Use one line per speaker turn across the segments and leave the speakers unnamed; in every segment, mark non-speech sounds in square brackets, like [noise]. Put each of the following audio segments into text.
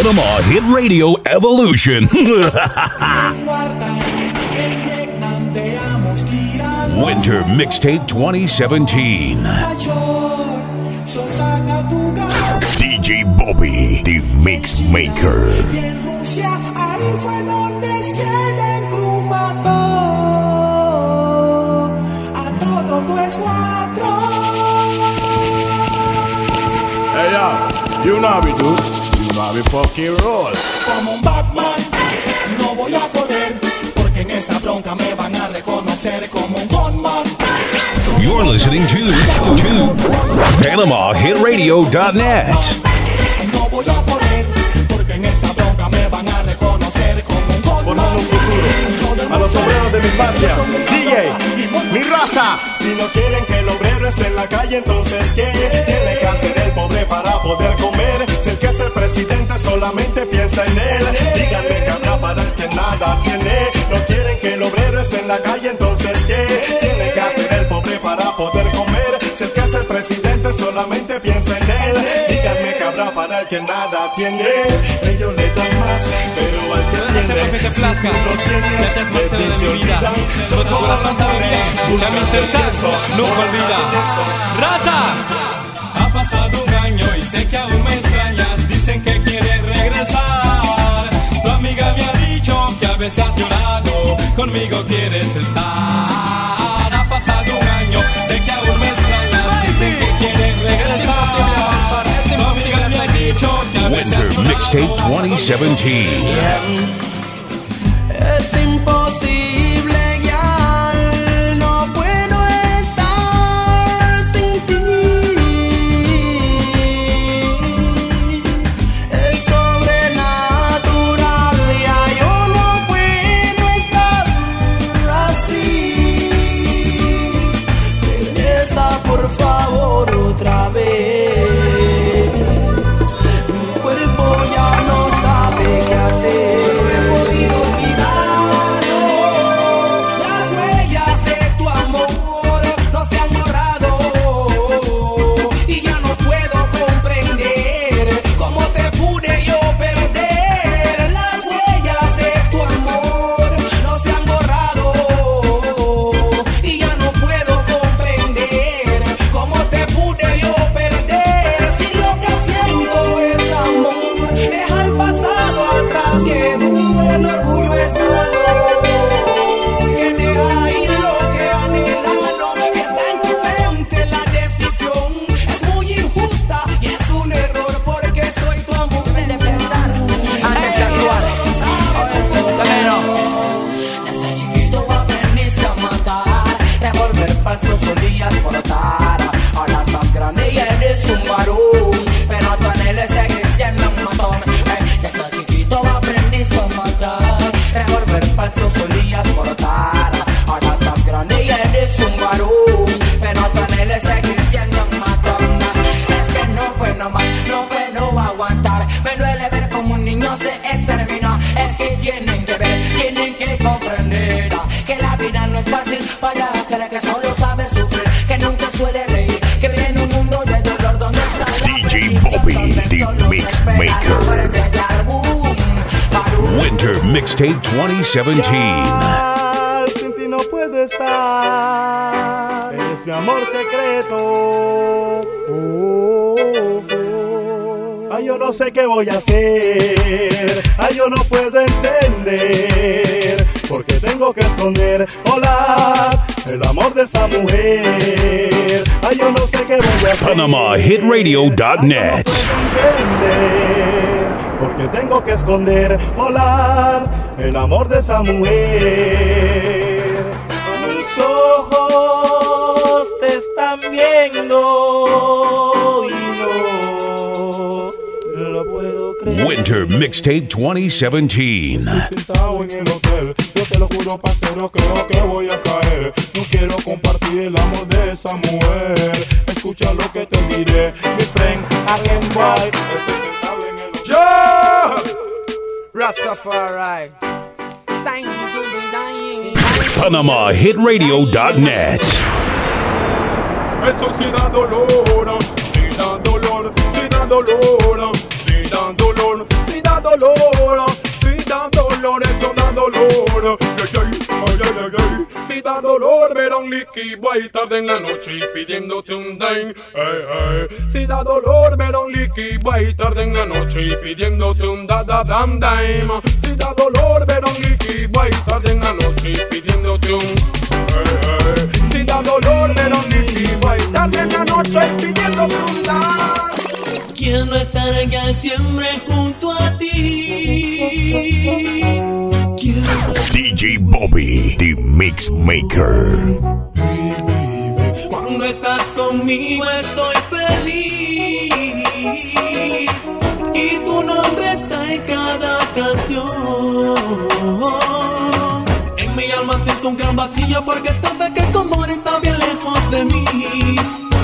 Panama Hit Radio Evolution. [laughs] Winter Mixtape 2017. DJ Bobby, the Mix Maker.
Ahí fue donde quien crumató a todo tu escuadrón.
Hey yo, you know me do. Fucking roll.
Como un Batman, no voy a correr, porque en esta bronca me van a reconocer como un gunman.
You're listening to, to PanamaHitRadio.net.
No voy a correr, porque en esta bronca me van a reconocer como un gunman.
Formando un futuro a los obreros de mi patria. DJ, mi raza.
Si no quieren que el obrero esté en la calle, entonces ¿qué? Tiene que hacer el pobre para poder comer. Presidente solamente piensa en él, díganme que habrá para el que nada tiene. No quieren que el obrero esté en la calle, entonces ¿qué? Tiene que hacer el pobre para poder comer. Si el que es el presidente solamente piensa en él, díganme que habrá para el que nada tiene. Ellos le dan más, pero al que tiene, si
plazca.
tú no tienes,
Ya te
de se
de mi vida.
olvidan.
Sobre todo la raza Mr. Sass nunca olvida. ¡Raza! Ha pasado un año y sé que aún me dicho veces has llorado. Conmigo quieres estar. Ha pasado un año, sé que aún me extrañas. Dicen que quieres regresar. Tu amiga me ha dicho que a veces has
Winter. Mixtape 2017.
Es imposible
Mixtape 2017.
Ya, sin ti no puedo estar. Eres mi amor secreto. Oh, oh, oh. Ay, yo no sé qué voy a hacer. Ay, yo no puedo entender. Porque tengo que esconder. Hola, el amor de esa mujer. Ay, yo no sé qué voy a hacer.
PanamaHitRadio.net.
porque tengo que esconder, volar el amor de esa mujer. Mis ojos te están viendo y no lo puedo creer.
Winter Mixtape 2017.
Sentado en el hotel, yo te lo juro, parcero, creo que voy a caer. No quiero compartir el amor de esa mujer. Escucha lo que te diré, mi friend, again boy.
Joe! Rastafari.
PanamaHitRadio.net.
Eso sí da dolor.
Ay, Si da dolor ver a un liqui boy tarde en la noche y pidiéndote un dime. Ay, ay. Si da dolor ver a un liqui boy tarde en la noche y pidiéndote un da da dam dime. Si da dolor ver a un liqui boy tarde en la noche y pidiéndote un. Ay. Si da dolor ver a un liqui boy tarde en la noche y pidiéndote un da.
Quiero estar allá siempre junto a ti.
DJ Bobby, the Mix Maker.
Cuando estás conmigo estoy feliz y tu nombre está en cada canción. En mi alma siento un gran vacío porque sabe que tu amor está bien lejos de mí.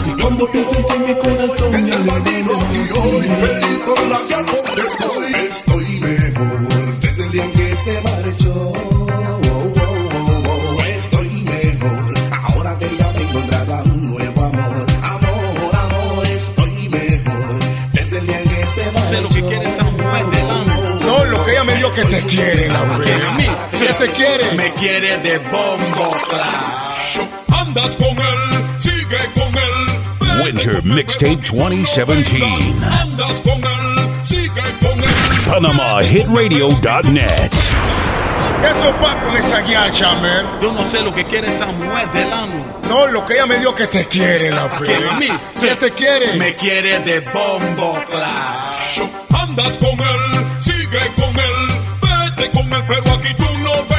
Y cuando pienso en ti mi corazón me alegra.
hoy feliz con la que donde estoy. Estoy que
te quiere, la
¿A mí?
Que te quiere.
Me quiere de bombo clash. Andas con él, sigue con él.
Winter Mixtape 2017.
Andas con él, sigue con él.
PanamaHitRadio.net.
Eso va con esa guiar, Chamber.
Yo no sé lo que quiere esa mujer del ano.
No, lo que ella me dio que te quiere, la
¿Quién, a mí?
Que te quiere.
Me quiere de bombo clash. Andas con él, sigue con él. Con él, pero aquí tú no vendas.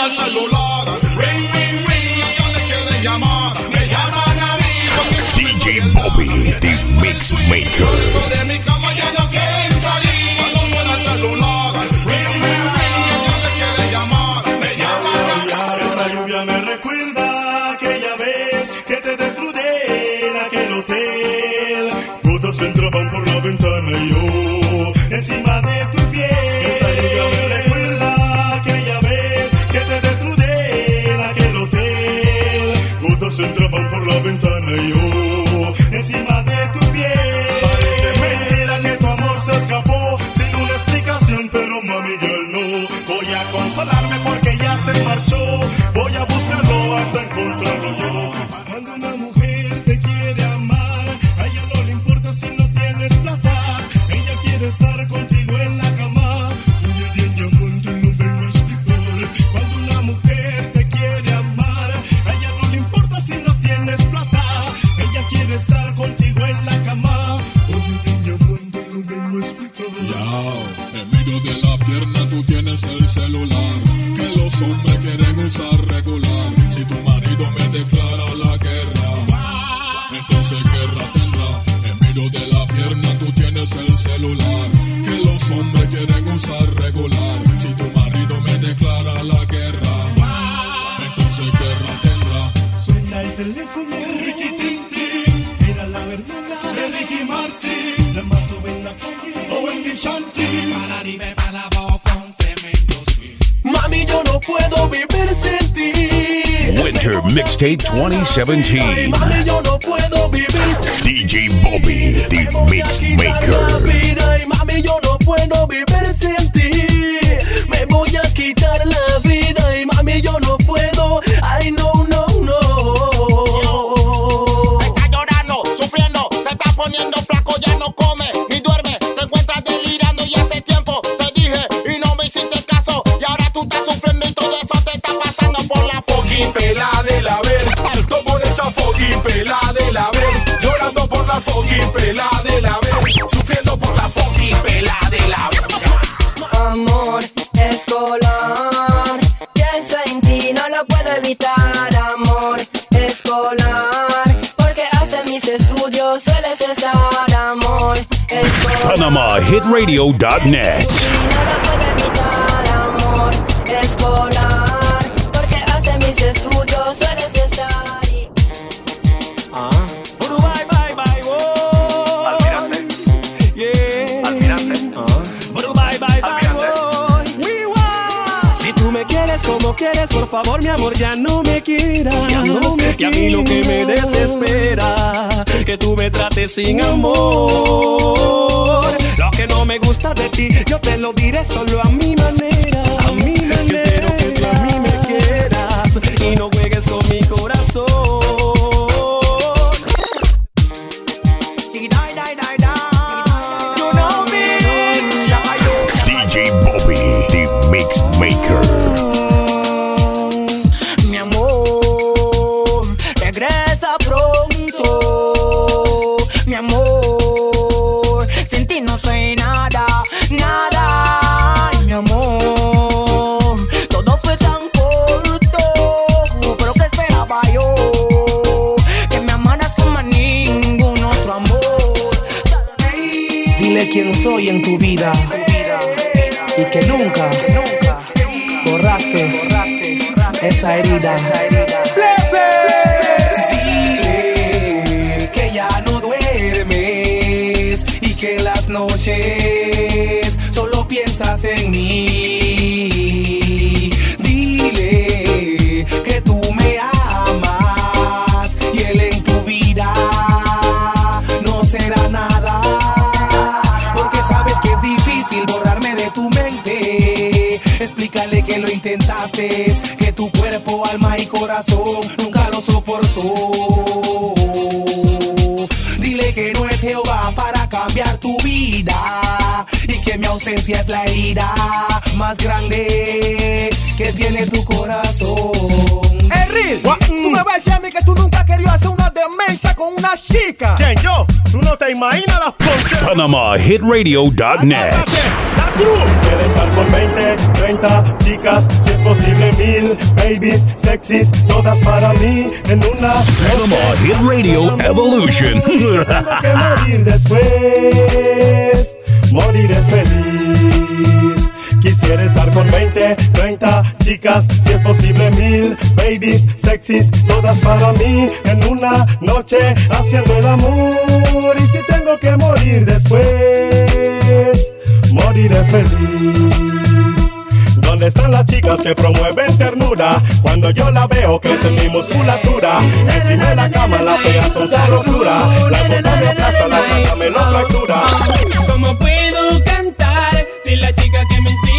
Suena el celular, ring, ring, ring, a les quede llamada. Me llaman a mí porque
DJ Bobby, the Mix Maker.
Tienes
el celular que los hombres quieren usar regular. Si tu marido me declara la guerra, entonces guerra tendrá. En medio de la pierna tú tienes el celular que los hombres quieren usar regular. Si tu marido me declara la guerra, entonces guerra tendrá.
Suena el teléfono, Ricky Tintin. Era la hermana de Ricky Martin. La mato en la calle o en mi.
Mixtape
Ay,
2017.
mami, yo no puedo vivir sin ti.
DJ Bobby, the Mix
La
Maker.
fucking
pela de la vez. Sufriendo por la fucking pela de la vez.
Amor escolar. Pienso en ti, no lo puedo evitar. Amor escolar. Porque hace mis estudios suele cesar.
Amor escolar. PanamaHitRadio.net. quieres por favor, mi amor, ya no me quieras. que a mí lo que me desespera, que tú me trates sin amor. Lo que no me gusta de ti, yo te lo diré solo a mi manera. A mi manera. espero que tú a mí me quieras y no juegues con mi corazón. Sí, Soy en tu vida y que nunca, borraste esa herida. Que tu cuerpo, alma y corazón nunca lo soportó. Dile que no es Jehová para cambiar tu vida y que mi ausencia es la herida más grande que tiene tu corazón.
Erril, tú me vas a decir a mí que tú nunca querido hacer una demencia con una chica.
¿Quién yo? Tú no te imaginas las ponches.
PanamaHitRadio.net.
La cruz. Quisiera estar con 20, 30 chicas, si es posible mil babies, sexys, todas para mí en una
Panama Hit Radio Evolution. [laughs]
Tengo que morir después, moriré feliz. Quisiera estar con 20, 30 chicas, si es posible mil babies, sexys, todas para mí en una noche haciendo el amor. Y si tengo que morir después, moriré feliz. ¿Dónde están las chicas que promueven ternura? Cuando yo la veo crece mi musculatura. Encima de la cama la fea son sabrosura. La gota me aplasta, la plata me lo fractura.
¿Cómo puedo cantar si la chica que me inspira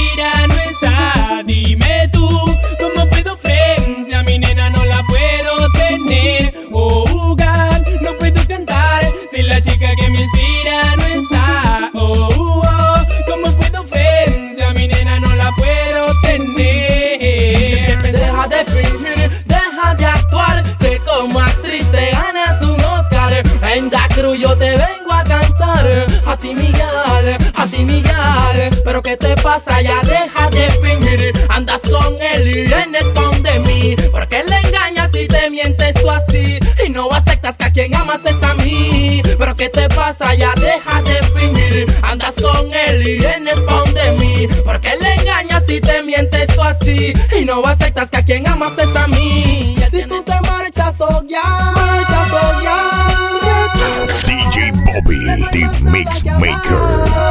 pasa, ya deja de fingir, andas con él y vienes con de mí. Porque le engañas y te mientes tú así, y no aceptas que a quien amas es a mí. Pero qué te pasa, ya deja de fingir, andas con él y vienes con de mí. Porque le engañas y te mientes tú así, y no aceptas que a quien amas es a mí.
Si tú te marchas, oh ya, marchas, oh ya.
DJ Bobby, the Mix Maker.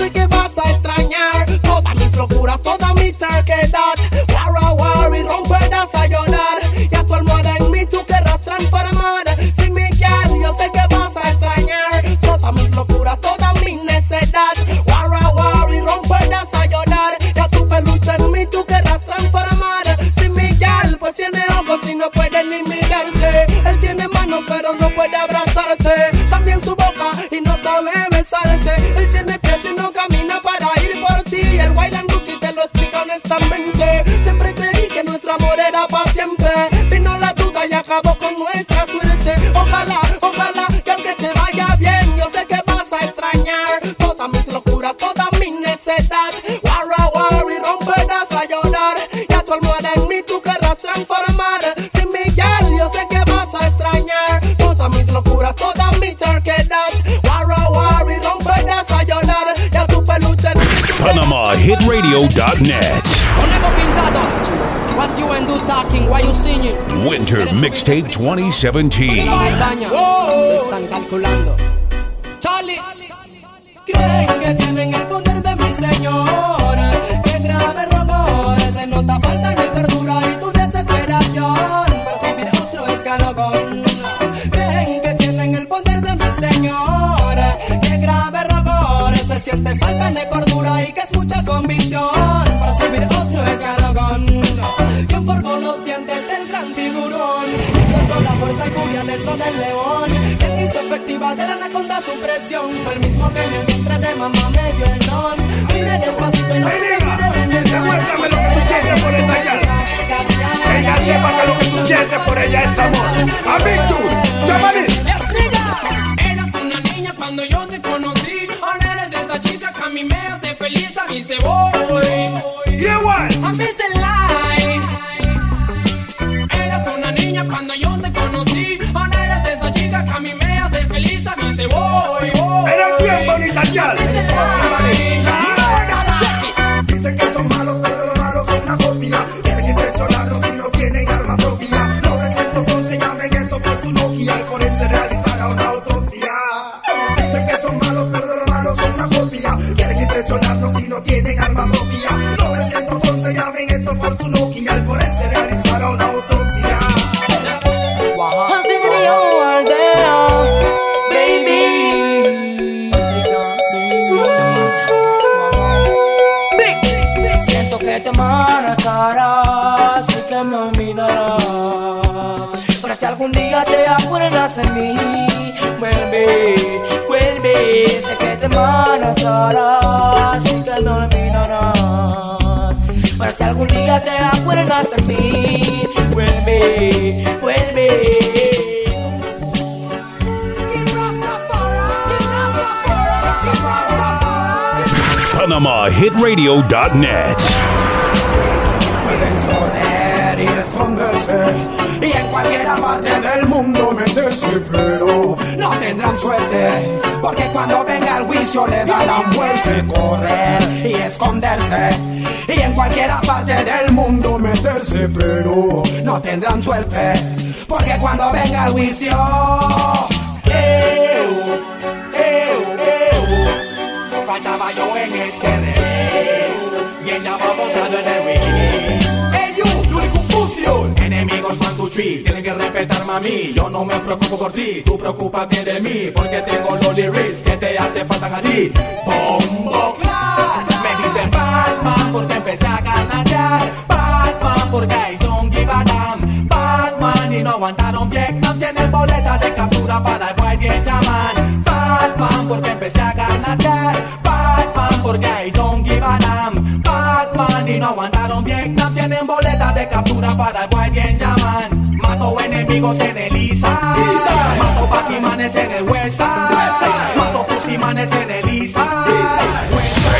Sé que vas singing?
Winter Mixtape 2017.
Daña.
Dentro del león? ¿Quién hizo efectiva de la anaconda su presión? Fue el mismo que en el vientre de mamá me dio el don. Vine despacito y no tuve miedo en el
Demuéstrame lo que tú sientes por esa llave. Ella sepa que lo que tú sientes por ella es amor. A mí tú, llámale.
Eras una niña cuando yo te conocí. Ahora eres esa chica que a mí me hace feliz. A mí se voy. Que a mí me hace feliz. A mí se voy.
Eres bien bonita, ya.
Dicen que son malos, pero los malos son una copia. Quieren impresionarnos si no tienen arma propia. 911 llamen eso por su Nokia. Al forense realizará una autopsia. Dicen que son malos, pero los malos son una copia. Quieren impresionarnos si no tienen arma propia. 911 llamen eso por su Nokia. Al forense realizará una autopsia.
Te marcarás y que me olvidarás. Pero si algún día te acuerdas de mí, vuelve, vuelve.
PanamaHitRadio.net.
Y en cualquier parte del mundo meterse, pero no tendrán suerte porque cuando venga el juicio le da la muerte. Correr y esconderse y en cualquier parte del mundo meterse, pero no tendrán suerte porque cuando venga el juicio. Faltaba yo en este revés y ella va montado Three Tienen que respetarme a mí Yo no me preocupo por ti Tú preocúpate de mí Porque tengo los lyrics Que te hace falta a ti. Bombo Clat Me dicen Batman Porque empecé a ganar Batman Porque I don't give a damn Batman Y no aguantaron Vietnam Tienen boleta de captura Para el bien llaman Batman Porque empecé a ganar Batman Porque I don't give a damn Batman Y no aguantaron Vietnam Tienen boleta de captura Para el boy bien en el Isa Mato Paquimanes en el West Side Mato Pusimanes en el Isa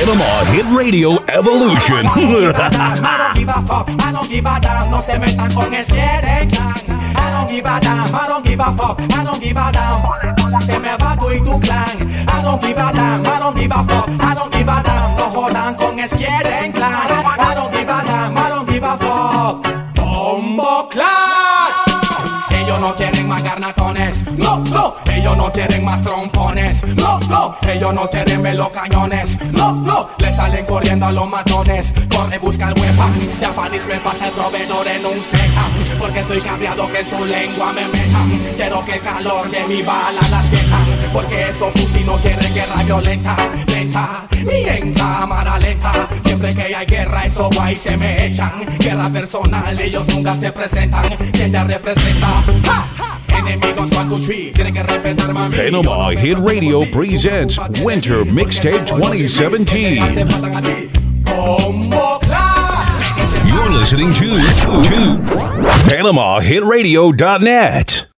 Panama Hit Radio Evolution.
I don't give a fuck, I don't give a damn, no se metan con el Clan. I don't give a damn, I don't give a fuck, I don't give a damn. Se me va tú y tu clan. I don't give a damn, I don't give a fuck, I don't give a damn. No jodan con el Sieren Ellos no quieren más trompones, no, no. Ellos no quieren ver los cañones, no, no. Le salen corriendo a los matones. Corre, busca el weapon. Japanese me pasa el proveedor en un seca. Porque estoy cabreado que su lengua me metan. Quiero que el calor de mi bala la sientan. Porque esos fusil no quieren guerra violenta, lenta. Ni en cámara lenta. Siempre que hay guerra, esos guay se me echan. Guerra personal, ellos nunca se presentan. ¿Quién ya representa? ¡Ja! Enemigos one, two, three Tienen que respetar mami.
Panama Hit Radio presents Winter Mixtape 2017.
Bombo Clan
You're listening to, to PanamaHitRadio.net.